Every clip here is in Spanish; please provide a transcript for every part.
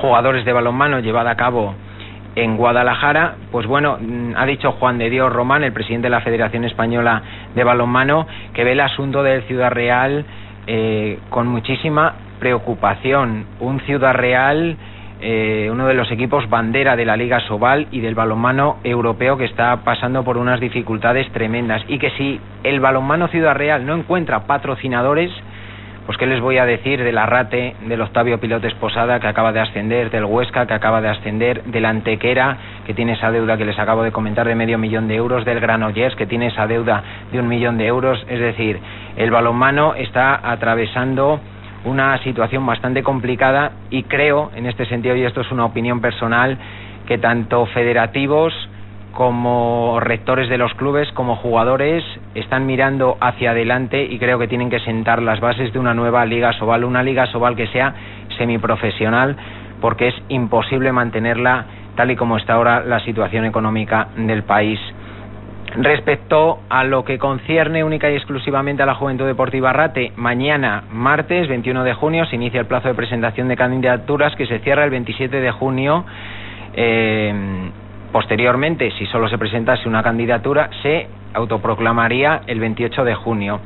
Jugadores de balonmano llevada a cabo en Guadalajara, pues bueno, mm, ha dicho Juan de Dios Román, el presidente de la Federación Española de Balonmano, que ve el asunto del Ciudad Real eh, con muchísima preocupación. Un Ciudad Real, eh, uno de los equipos bandera de la Liga Sobal y del balonmano europeo que está pasando por unas dificultades tremendas y que si el balonmano Ciudad Real no encuentra patrocinadores, pues qué les voy a decir del Arrate, del Octavio Pilotes Posada que acaba de ascender, del Huesca que acaba de ascender, del Antequera que tiene esa deuda que les acabo de comentar de medio millón de euros, del Granollers que tiene esa deuda de un millón de euros. Es decir, el balonmano está atravesando una situación bastante complicada y creo, en este sentido, y esto es una opinión personal, que tanto federativos como rectores de los clubes, como jugadores, están mirando hacia adelante y creo que tienen que sentar las bases de una nueva Liga Sobal, una Liga Sobal que sea semiprofesional, porque es imposible mantenerla tal y como está ahora la situación económica del país. Respecto a lo que concierne única y exclusivamente a la Juventud Deportiva Rate, mañana, martes 21 de junio, se inicia el plazo de presentación de candidaturas que se cierra el 27 de junio. Eh, Posteriormente, si solo se presentase una candidatura, se autoproclamaría el 28 de junio.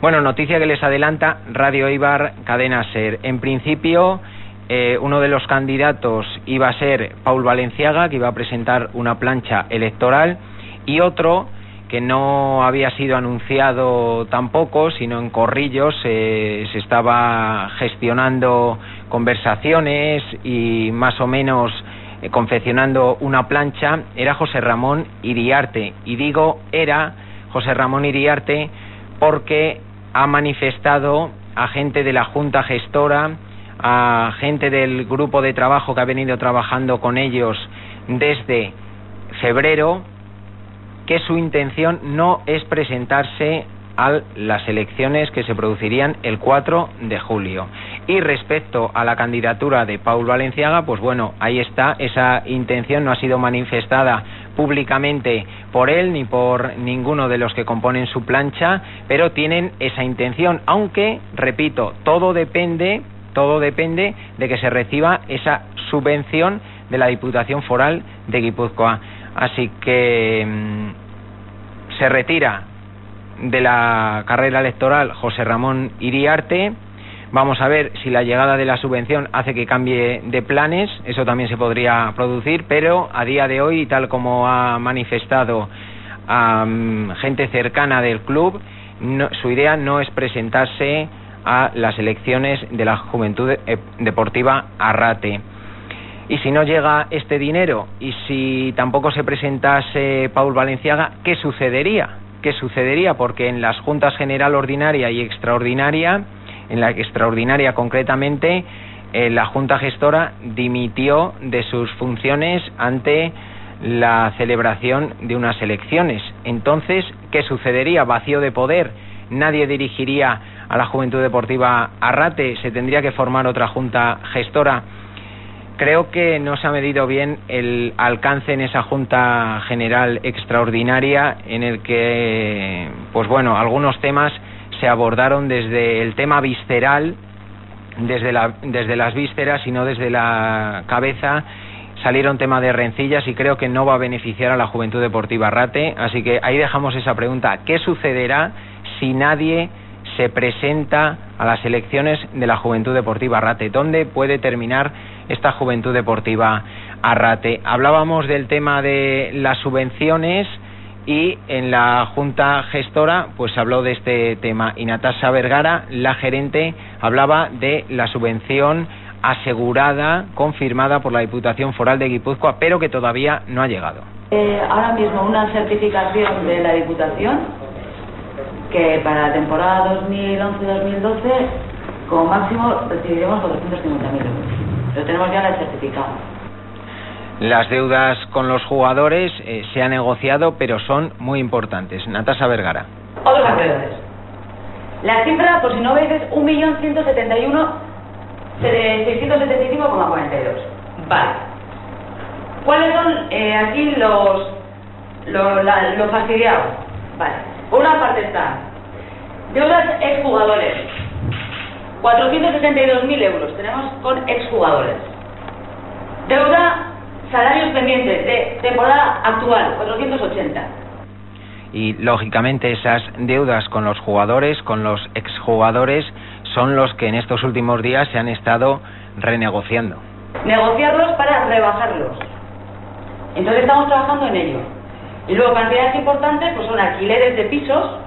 Bueno, noticia que les adelanta Radio Ibar Cadena Ser. En principio, eh, uno de los candidatos iba a ser Paul Valenciaga, que iba a presentar una plancha electoral, y otro que no había sido anunciado tampoco, sino en corrillos se estaba gestionando conversaciones y más o menos eh, confeccionando una plancha era José Ramón Iriarte. Y digo era José Ramón Iriarte porque ha manifestado a gente de la Junta Gestora, a gente del grupo de trabajo que ha venido trabajando con ellos desde febrero, que su intención no es presentarse a las elecciones que se producirían el 4 de julio. Y respecto a la candidatura de Paul Valenciaga, pues bueno, ahí está, esa intención no ha sido manifestada públicamente por él ni por ninguno de los que componen su plancha, pero tienen esa intención, aunque, repito, todo depende, todo depende de que se reciba esa subvención de la Diputación Foral de Guipúzcoa. Así que mm, se retira de la carrera electoral José Ramón Iriarte. Vamos a ver si la llegada de la subvención hace que cambie de planes, eso también se podría producir, pero a día de hoy, tal como ha manifestado gente cercana del club, su idea no es presentarse a las elecciones de la Juventud eh, Deportiva Arrate. Y si no llega este dinero y si tampoco se presentase Paul Valenciaga, ¿qué sucedería? qué sucedería, porque en las juntas general ordinaria y extraordinaria, en la extraordinaria concretamente, eh, la Junta Gestora dimitió de sus funciones ante la celebración de unas elecciones. Entonces, ¿qué sucedería? Vacío de poder. Nadie dirigiría a la Juventud Deportiva Arrate. Se tendría que formar otra Junta Gestora Creo que no se ha medido bien el alcance en esa Junta General Extraordinaria en el que, pues bueno, algunos temas se abordaron desde el tema visceral, desde, la, desde las vísceras y no desde la cabeza. Salieron tema de rencillas y creo que no va a beneficiar a la Juventud Deportiva Rate. Así que ahí dejamos esa pregunta. ¿Qué sucederá si nadie se presenta a las elecciones de la Juventud Deportiva Arrate. ¿Dónde puede terminar esta Juventud Deportiva Arrate? Hablábamos del tema de las subvenciones y en la Junta Gestora pues habló de este tema y Natasha Vergara, la gerente, hablaba de la subvención asegurada, confirmada por la Diputación Foral de Guipúzcoa, pero que todavía no ha llegado. Eh, ahora mismo una certificación de la Diputación que para la temporada 2011-2012 como máximo recibiremos 450.000 euros. tenemos ya el certificado. Las deudas con los jugadores eh, se han negociado, pero son muy importantes. Natasa Vergara. Otros acreedores. La cifra, por si no veis, es 1.171.675,42. Vale. ¿Cuáles son eh, aquí los, los, los fastidiados? Vale. Por una parte están deudas exjugadores. 462.000 euros tenemos con exjugadores. Deuda salarios pendientes de temporada actual, 480. Y lógicamente esas deudas con los jugadores, con los exjugadores, son los que en estos últimos días se han estado renegociando. Negociarlos para rebajarlos. Entonces estamos trabajando en ello. Y luego cantidades importantes pues son alquileres de pisos,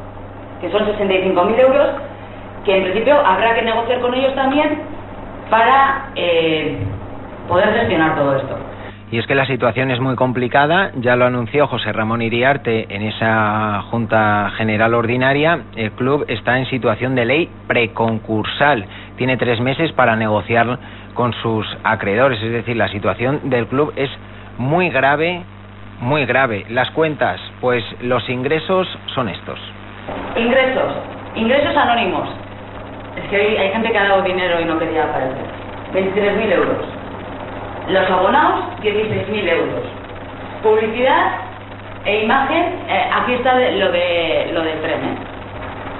que son 65.000 euros, que en principio habrá que negociar con ellos también para eh, poder gestionar todo esto. Y es que la situación es muy complicada, ya lo anunció José Ramón Iriarte en esa Junta General Ordinaria, el club está en situación de ley preconcursal, tiene tres meses para negociar con sus acreedores, es decir, la situación del club es muy grave, muy grave. Las cuentas, pues los ingresos son estos. Ingresos, ingresos anónimos. Es que hay, gente que ha dado dinero y no quería aparecer. 23.000 euros los abonados, 16.000 euros. Publicidad e imagen, eh, aquí está lo, de, lo del tren, ¿eh?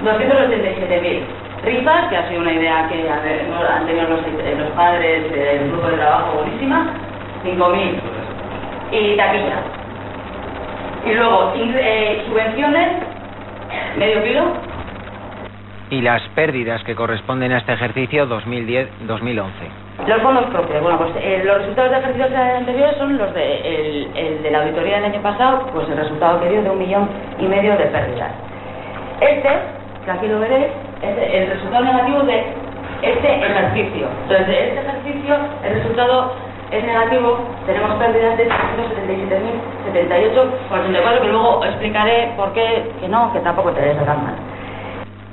287.000. Rifas, que ha sido una idea que han tenido los, eh, los padres del grupo de trabajo buenísima, 5.000. Y taquilla. Y luego, eh, subvenciones, medio kilo. Y las pérdidas que corresponden a este ejercicio 2010-2011. Los fondos propios. Bueno, pues eh, los resultados de ejercicios anteriores son los de, el, de la auditoría del año pasado, pues el resultado que dio de un millón y medio de pérdidas. Este, que aquí lo veréis, es el resultado negativo de este ejercicio. Entonces, de este ejercicio, el resultado es negativo, tenemos pérdidas de 377.078,84, que luego explicaré por qué, que no, que tampoco te tan mal.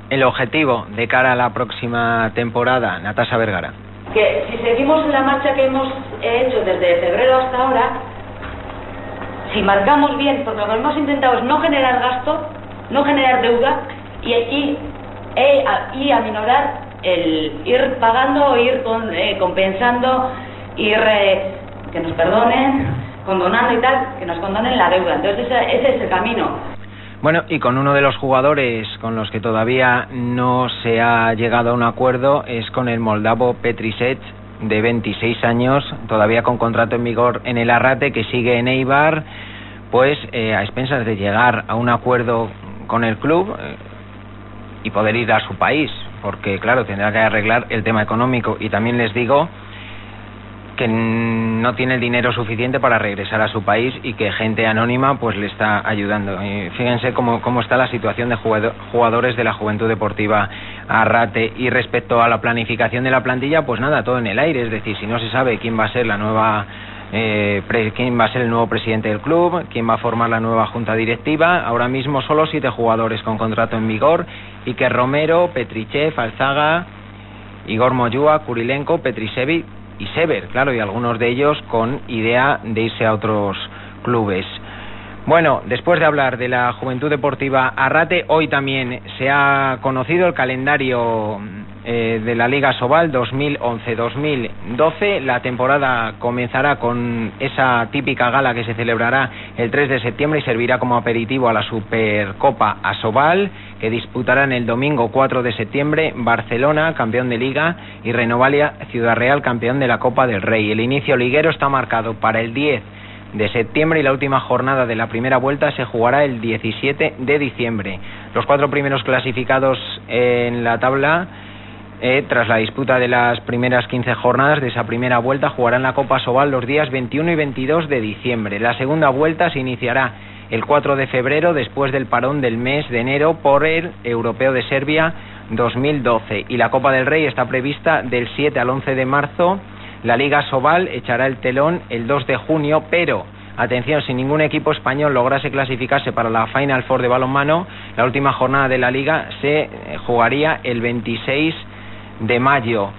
El objetivo de cara a la próxima temporada, Natasa Vergara que si seguimos la marcha que hemos hecho desde febrero hasta ahora, si marcamos bien, porque lo que hemos intentado es no generar gasto, no generar deuda y, y, e, y aminorar el ir pagando, ir eh, compensando, ir eh, que nos perdonen, condonando y tal, que nos condonen la deuda. Entonces ese es el camino. Bueno, y con uno de los jugadores con los que todavía no se ha llegado a un acuerdo es con el moldavo Petrisech, de 26 años, todavía con contrato en vigor en el Arrate, que sigue en Eibar, pues eh, a expensas de llegar a un acuerdo con el club eh, y poder ir a su país, porque claro, tendrá que arreglar el tema económico. Y también les digo que no tiene el dinero suficiente para regresar a su país y que gente anónima pues le está ayudando. Y fíjense cómo, cómo está la situación de jugadores de la Juventud Deportiva Arrate. Y respecto a la planificación de la plantilla, pues nada, todo en el aire. Es decir, si no se sabe quién va a ser la nueva eh, quién va a ser el nuevo presidente del club, quién va a formar la nueva junta directiva. Ahora mismo solo siete jugadores con contrato en vigor. y que Romero, Petrichev, Alzaga, Igor Moyúa, Kurilenko, Petrisevi y Sever, claro, y algunos de ellos con idea de irse a otros clubes. Bueno, después de hablar de la Juventud Deportiva Arrate, hoy también se ha conocido el calendario eh, de la Liga Sobal 2011-2012. La temporada comenzará con esa típica gala que se celebrará el 3 de septiembre y servirá como aperitivo a la Supercopa Asobal, que disputarán el domingo 4 de septiembre Barcelona, campeón de Liga, y Renovalia Ciudad Real, campeón de la Copa del Rey. El inicio liguero está marcado para el 10 de septiembre y la última jornada de la primera vuelta se jugará el 17 de diciembre. Los cuatro primeros clasificados en la tabla, eh, tras la disputa de las primeras 15 jornadas de esa primera vuelta, jugarán la Copa Sobal los días 21 y 22 de diciembre. La segunda vuelta se iniciará el 4 de febrero, después del parón del mes de enero por el Europeo de Serbia 2012. Y la Copa del Rey está prevista del 7 al 11 de marzo la Liga Sobal echará el telón el 2 de junio, pero atención, si ningún equipo español lograse clasificarse para la Final Four de balonmano, la última jornada de la liga se eh, jugaría el 26 de mayo.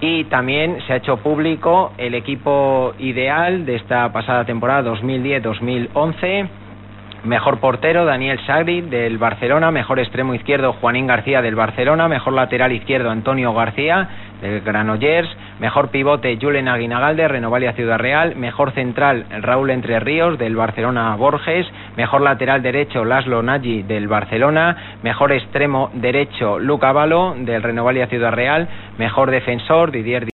Y también se ha hecho público el equipo ideal de esta pasada temporada 2010-2011. Mejor portero Daniel Sagri del Barcelona, mejor extremo izquierdo Juanín García del Barcelona, mejor lateral izquierdo Antonio García del Granollers, mejor pivote Julen Aguinagalde, Renovalia Ciudad Real, mejor central Raúl Entre Ríos del Barcelona Borges, mejor lateral derecho Laslo Nagy del Barcelona, mejor extremo derecho Luca Valo del Renovalia Ciudad Real, mejor defensor Didier